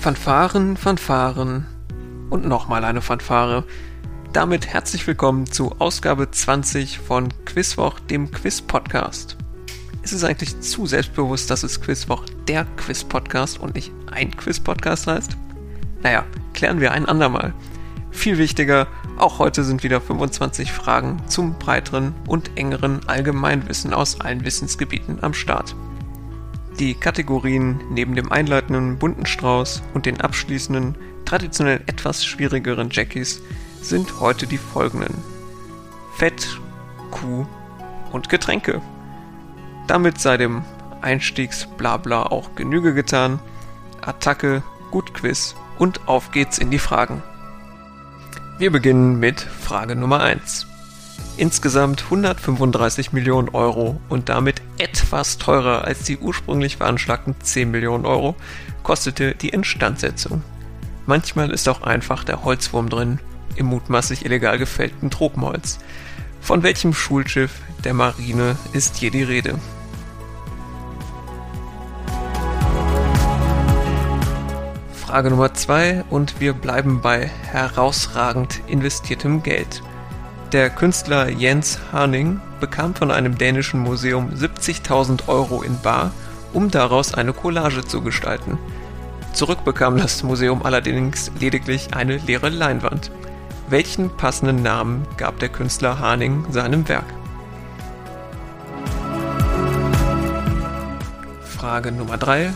Fanfaren, Fanfaren und nochmal eine Fanfare. Damit herzlich willkommen zu Ausgabe 20 von Quizwoch, dem Quiz-Podcast. Ist es eigentlich zu selbstbewusst, dass es Quizwoch der Quiz-Podcast und nicht ein Quiz-Podcast heißt? Naja, klären wir ein andermal. Viel wichtiger, auch heute sind wieder 25 Fragen zum breiteren und engeren Allgemeinwissen aus allen Wissensgebieten am Start. Die Kategorien neben dem einleitenden bunten Strauß und den abschließenden, traditionell etwas schwierigeren Jackies sind heute die folgenden. Fett, Kuh und Getränke. Damit sei dem Einstiegsblabla auch Genüge getan. Attacke, gut Quiz und auf geht's in die Fragen. Wir beginnen mit Frage Nummer 1. Insgesamt 135 Millionen Euro und damit etwas teurer als die ursprünglich veranschlagten 10 Millionen Euro kostete die Instandsetzung. Manchmal ist auch einfach der Holzwurm drin, im mutmaßlich illegal gefällten Tropenholz. Von welchem Schulschiff der Marine ist hier die Rede? Frage Nummer 2 und wir bleiben bei herausragend investiertem Geld. Der Künstler Jens Harning bekam von einem dänischen Museum 70.000 Euro in Bar, um daraus eine Collage zu gestalten. Zurück bekam das Museum allerdings lediglich eine leere Leinwand. Welchen passenden Namen gab der Künstler Harning seinem Werk? Frage Nummer 3.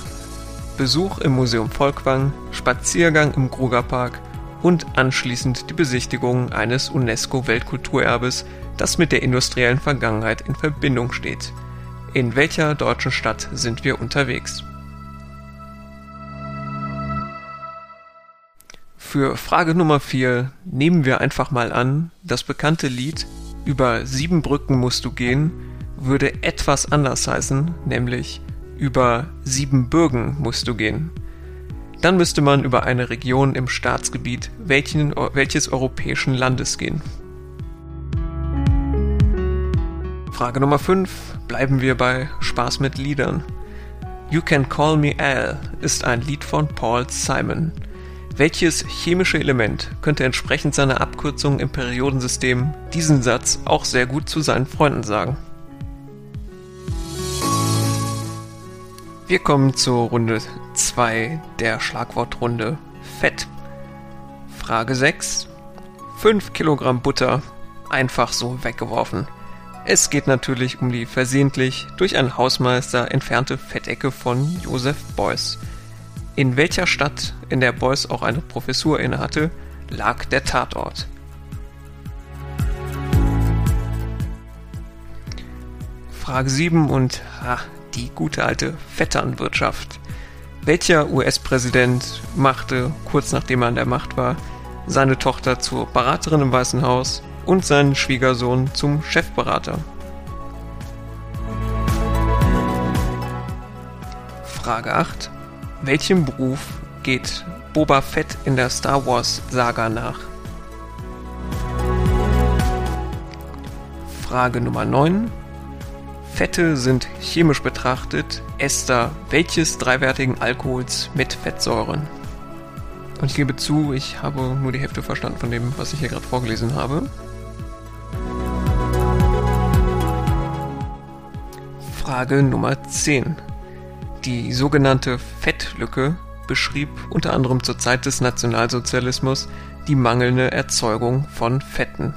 Besuch im Museum Volkwang, Spaziergang im Krugerpark und anschließend die Besichtigung eines UNESCO-Weltkulturerbes, das mit der industriellen Vergangenheit in Verbindung steht. In welcher deutschen Stadt sind wir unterwegs? Für Frage Nummer 4 nehmen wir einfach mal an, das bekannte Lied Über sieben Brücken musst du gehen würde etwas anders heißen, nämlich Über sieben Bürgen musst du gehen. Dann müsste man über eine Region im Staatsgebiet welchen, welches europäischen Landes gehen. Frage Nummer 5. Bleiben wir bei Spaß mit Liedern. You Can Call Me Al ist ein Lied von Paul Simon. Welches chemische Element könnte entsprechend seiner Abkürzung im Periodensystem diesen Satz auch sehr gut zu seinen Freunden sagen? Wir kommen zur Runde 2 der Schlagwortrunde Fett. Frage 6. 5 Kilogramm Butter einfach so weggeworfen. Es geht natürlich um die versehentlich durch einen Hausmeister entfernte Fettecke von Joseph Beuys. In welcher Stadt, in der Beuys auch eine Professur innehatte, lag der Tatort? Frage 7 und ha, die gute alte Vetternwirtschaft. Welcher US-Präsident machte, kurz nachdem er an der Macht war, seine Tochter zur Beraterin im Weißen Haus und seinen Schwiegersohn zum Chefberater? Frage 8. Welchem Beruf geht Boba Fett in der Star Wars Saga nach? Frage Nummer 9. Fette sind chemisch betrachtet Ester welches dreiwertigen Alkohols mit Fettsäuren. Und ich gebe zu, ich habe nur die Hälfte verstanden von dem, was ich hier gerade vorgelesen habe. Frage Nummer 10. Die sogenannte Fettlücke beschrieb unter anderem zur Zeit des Nationalsozialismus die mangelnde Erzeugung von Fetten.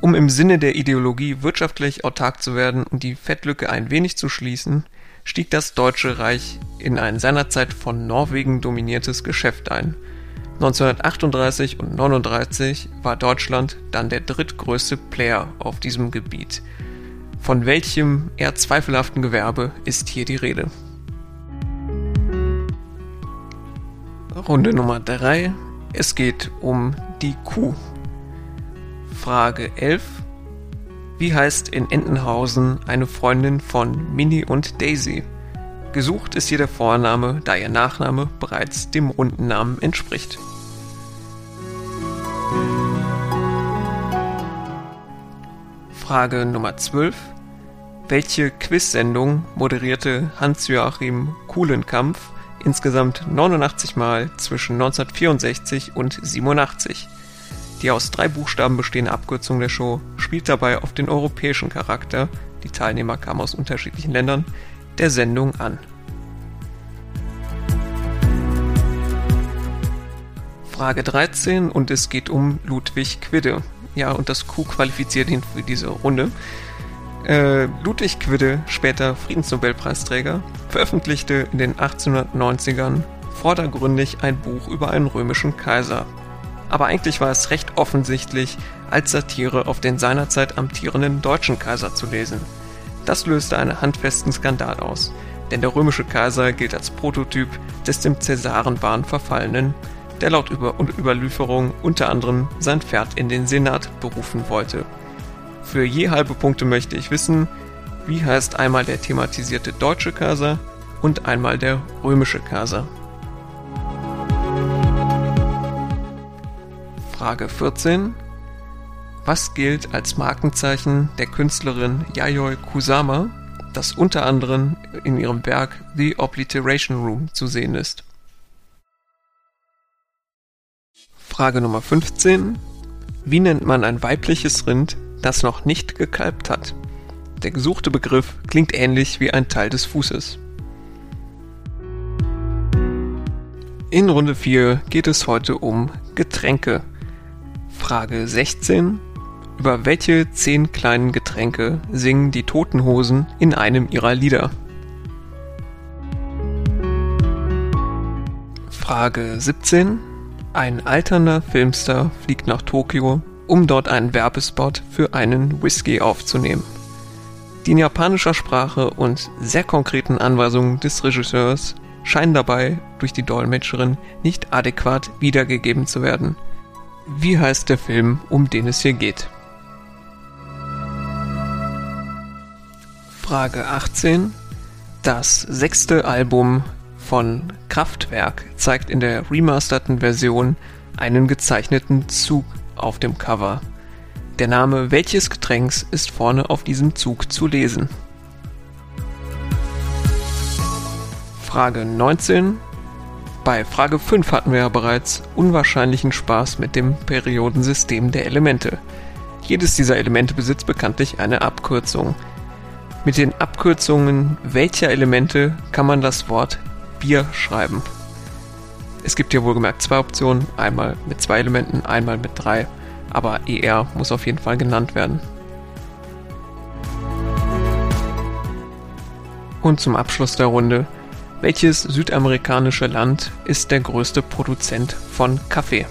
Um im Sinne der Ideologie wirtschaftlich autark zu werden und die Fettlücke ein wenig zu schließen, stieg das Deutsche Reich in ein seinerzeit von Norwegen dominiertes Geschäft ein. 1938 und 1939 war Deutschland dann der drittgrößte Player auf diesem Gebiet. Von welchem eher zweifelhaften Gewerbe ist hier die Rede? Runde Nummer 3. Es geht um die Kuh. Frage 11. Wie heißt in Entenhausen eine Freundin von Minnie und Daisy? Gesucht ist hier der Vorname, da ihr Nachname bereits dem runden Namen entspricht. Frage Nummer 12. Welche Quiz-Sendung moderierte Hans-Joachim Kuhlenkampf insgesamt 89 Mal zwischen 1964 und 87. Die aus drei Buchstaben bestehende Abkürzung der Show spielt dabei auf den europäischen Charakter, die Teilnehmer kamen aus unterschiedlichen Ländern, der Sendung an. Frage 13 und es geht um Ludwig Quidde. Ja, und das Q qualifiziert ihn für diese Runde. Äh, Ludwig Quidde, später Friedensnobelpreisträger, veröffentlichte in den 1890ern vordergründig ein Buch über einen römischen Kaiser. Aber eigentlich war es recht offensichtlich als Satire auf den seinerzeit amtierenden deutschen Kaiser zu lesen. Das löste einen handfesten Skandal aus, denn der römische Kaiser gilt als Prototyp des dem Cäsarenwahn verfallenen, der laut Über Überlieferung unter anderem sein Pferd in den Senat berufen wollte für je halbe Punkte möchte ich wissen, wie heißt einmal der thematisierte deutsche Kaiser und einmal der römische Kaiser. Frage 14. Was gilt als Markenzeichen der Künstlerin Yayoi Kusama, das unter anderem in ihrem Werk The Obliteration Room zu sehen ist? Frage Nummer 15. Wie nennt man ein weibliches Rind, das noch nicht gekalbt hat. Der gesuchte Begriff klingt ähnlich wie ein Teil des Fußes. In Runde 4 geht es heute um Getränke. Frage 16. Über welche zehn kleinen Getränke singen die Toten Hosen in einem ihrer Lieder? Frage 17. Ein alternder Filmstar fliegt nach Tokio um dort einen Werbespot für einen Whisky aufzunehmen. Die in japanischer Sprache und sehr konkreten Anweisungen des Regisseurs scheinen dabei durch die Dolmetscherin nicht adäquat wiedergegeben zu werden. Wie heißt der Film, um den es hier geht? Frage 18. Das sechste Album von Kraftwerk zeigt in der remasterten Version einen gezeichneten Zug auf dem Cover. Der Name welches Getränks ist vorne auf diesem Zug zu lesen? Frage 19. Bei Frage 5 hatten wir ja bereits unwahrscheinlichen Spaß mit dem Periodensystem der Elemente. Jedes dieser Elemente besitzt bekanntlich eine Abkürzung. Mit den Abkürzungen welcher Elemente kann man das Wort Bier schreiben? Es gibt hier wohlgemerkt zwei Optionen, einmal mit zwei Elementen, einmal mit drei, aber ER muss auf jeden Fall genannt werden. Und zum Abschluss der Runde, welches südamerikanische Land ist der größte Produzent von Kaffee?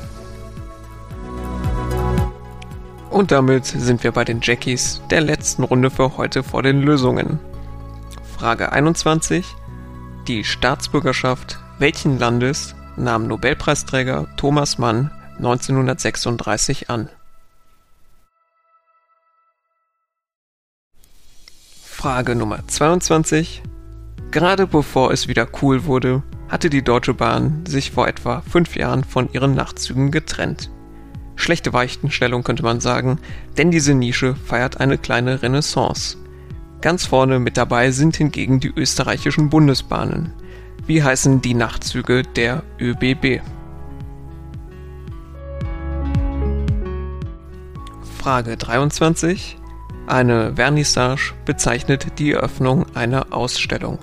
Und damit sind wir bei den Jackies der letzten Runde für heute vor den Lösungen. Frage 21. Die Staatsbürgerschaft welchen Landes nahm Nobelpreisträger Thomas Mann 1936 an. Frage Nummer 22. Gerade bevor es wieder cool wurde, hatte die Deutsche Bahn sich vor etwa fünf Jahren von ihren Nachtzügen getrennt. Schlechte Weichenstellung könnte man sagen, denn diese Nische feiert eine kleine Renaissance. Ganz vorne mit dabei sind hingegen die österreichischen Bundesbahnen. Wie heißen die Nachtzüge der ÖBB? Frage 23. Eine Vernissage bezeichnet die Eröffnung einer Ausstellung.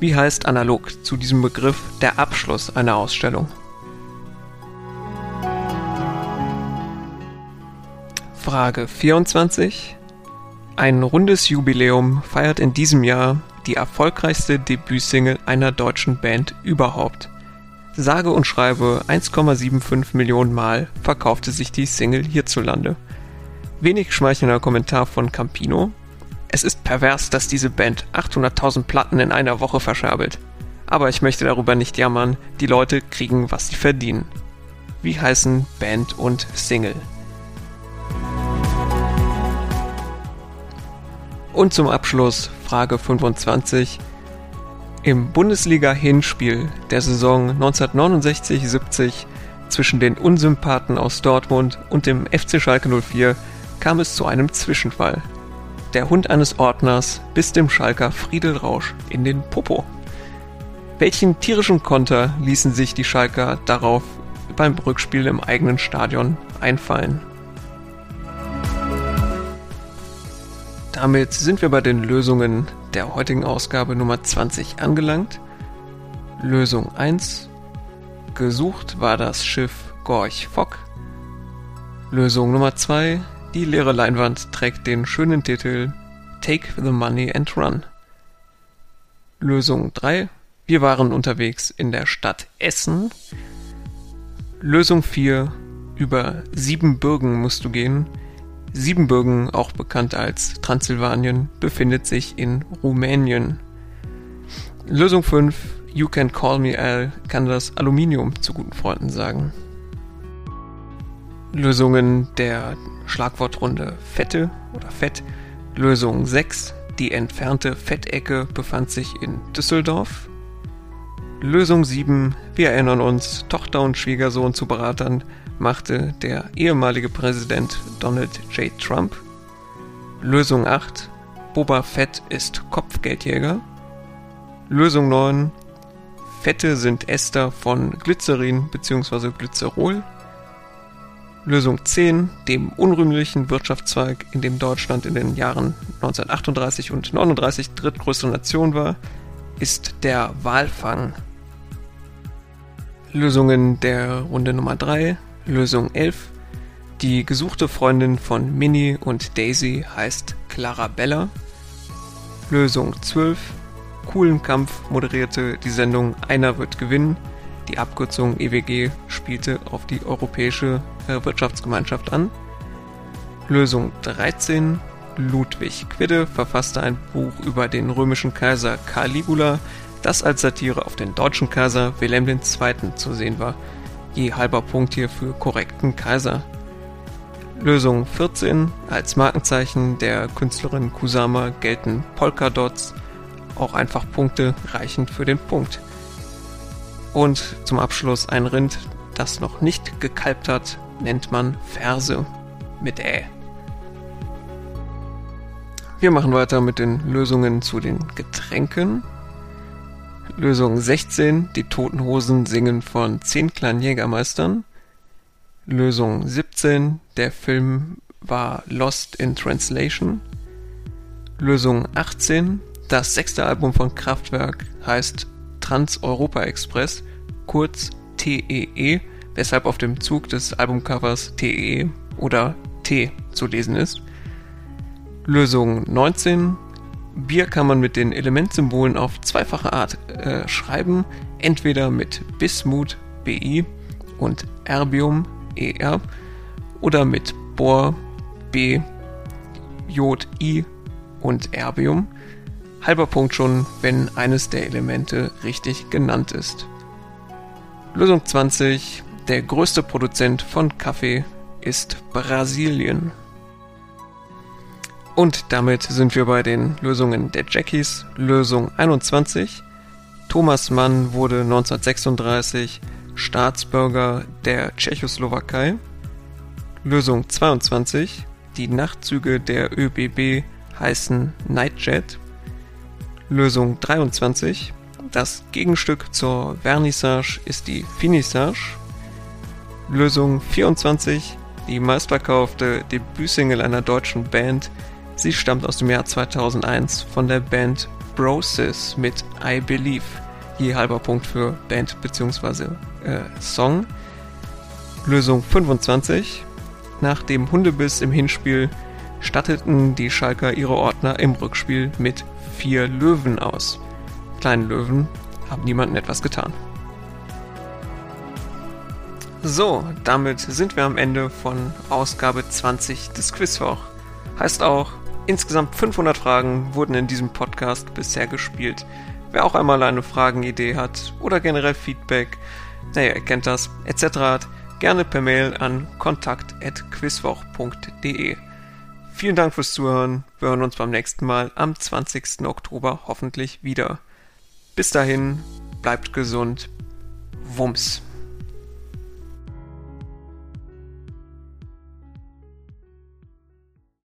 Wie heißt analog zu diesem Begriff der Abschluss einer Ausstellung? Frage 24. Ein rundes Jubiläum feiert in diesem Jahr die erfolgreichste Debütsingle einer deutschen Band überhaupt. Sage und schreibe 1,75 Millionen Mal verkaufte sich die Single hierzulande. Wenig schmeichelnder Kommentar von Campino. Es ist pervers, dass diese Band 800.000 Platten in einer Woche verscherbelt. Aber ich möchte darüber nicht jammern, die Leute kriegen, was sie verdienen. Wie heißen Band und Single? Und zum Abschluss Frage 25. Im Bundesliga-Hinspiel der Saison 1969-70 zwischen den Unsympathen aus Dortmund und dem FC Schalke 04 kam es zu einem Zwischenfall. Der Hund eines Ordners biss dem Schalker Friedel Rausch in den Popo. Welchen tierischen Konter ließen sich die Schalker darauf beim Rückspiel im eigenen Stadion einfallen? Damit sind wir bei den Lösungen der heutigen Ausgabe Nummer 20 angelangt. Lösung 1. Gesucht war das Schiff Gorch Fock. Lösung Nummer 2. Die leere Leinwand trägt den schönen Titel Take the Money and Run. Lösung 3. Wir waren unterwegs in der Stadt Essen. Lösung 4. Über Siebenbürgen musst du gehen. Siebenbürgen, auch bekannt als Transsilvanien, befindet sich in Rumänien. Lösung 5. You can call me Al kann das Aluminium zu guten Freunden sagen. Lösungen der Schlagwortrunde Fette oder Fett. Lösung 6. Die entfernte Fettecke befand sich in Düsseldorf. Lösung 7. Wir erinnern uns, Tochter und Schwiegersohn zu Beratern machte der ehemalige Präsident Donald J. Trump. Lösung 8. Boba Fett ist Kopfgeldjäger. Lösung 9. Fette sind Ester von Glycerin bzw. Glycerol. Lösung 10, dem unrühmlichen Wirtschaftszweig, in dem Deutschland in den Jahren 1938 und 1939 drittgrößte Nation war, ist der Walfang. Lösungen der Runde Nummer 3. Lösung 11. Die gesuchte Freundin von Minnie und Daisy heißt Clarabella. Lösung 12. Coolen Kampf moderierte die Sendung Einer wird gewinnen die Abkürzung EWG spielte auf die Europäische äh, Wirtschaftsgemeinschaft an. Lösung 13. Ludwig Quidde verfasste ein Buch über den römischen Kaiser Caligula, das als Satire auf den deutschen Kaiser Wilhelm II. zu sehen war. Je halber Punkt hier für korrekten Kaiser. Lösung 14. Als Markenzeichen der Künstlerin Kusama gelten Polkadots, auch einfach Punkte reichend für den Punkt. Und zum Abschluss ein Rind, das noch nicht gekalbt hat, nennt man Ferse mit Ä. Wir machen weiter mit den Lösungen zu den Getränken. Lösung 16, die Toten Hosen singen von 10 kleinen Jägermeistern. Lösung 17, der Film war Lost in Translation. Lösung 18, das sechste Album von Kraftwerk heißt Trans-Europa Express, kurz TEE, e, weshalb auf dem Zug des Albumcovers TEE e oder T zu lesen ist. Lösung 19. Bier kann man mit den Elementsymbolen auf zweifache Art äh, schreiben, entweder mit Bismut BI und Erbium ER oder mit Bor B Jod I und Erbium halber Punkt schon, wenn eines der Elemente richtig genannt ist. Lösung 20. Der größte Produzent von Kaffee ist Brasilien. Und damit sind wir bei den Lösungen der Jackies. Lösung 21. Thomas Mann wurde 1936 Staatsbürger der Tschechoslowakei. Lösung 22. Die Nachtzüge der ÖBB heißen Nightjet. Lösung 23. Das Gegenstück zur Vernissage ist die Finissage. Lösung 24. Die meistverkaufte Debütsingle einer deutschen Band. Sie stammt aus dem Jahr 2001 von der Band Brosis mit I Believe. Je halber Punkt für Band bzw. Äh, Song. Lösung 25. Nach dem Hundebiss im Hinspiel statteten die Schalker ihre Ordner im Rückspiel mit vier Löwen aus. Kleine Löwen haben niemandem etwas getan. So, damit sind wir am Ende von Ausgabe 20 des Quizwoch. Heißt auch, insgesamt 500 Fragen wurden in diesem Podcast bisher gespielt. Wer auch einmal eine Fragenidee hat oder generell Feedback, naja, ihr kennt das, etc. gerne per Mail an kontakt.quizwoch.de. Vielen Dank fürs Zuhören. Wir hören uns beim nächsten Mal am 20. Oktober hoffentlich wieder. Bis dahin, bleibt gesund. Wumms.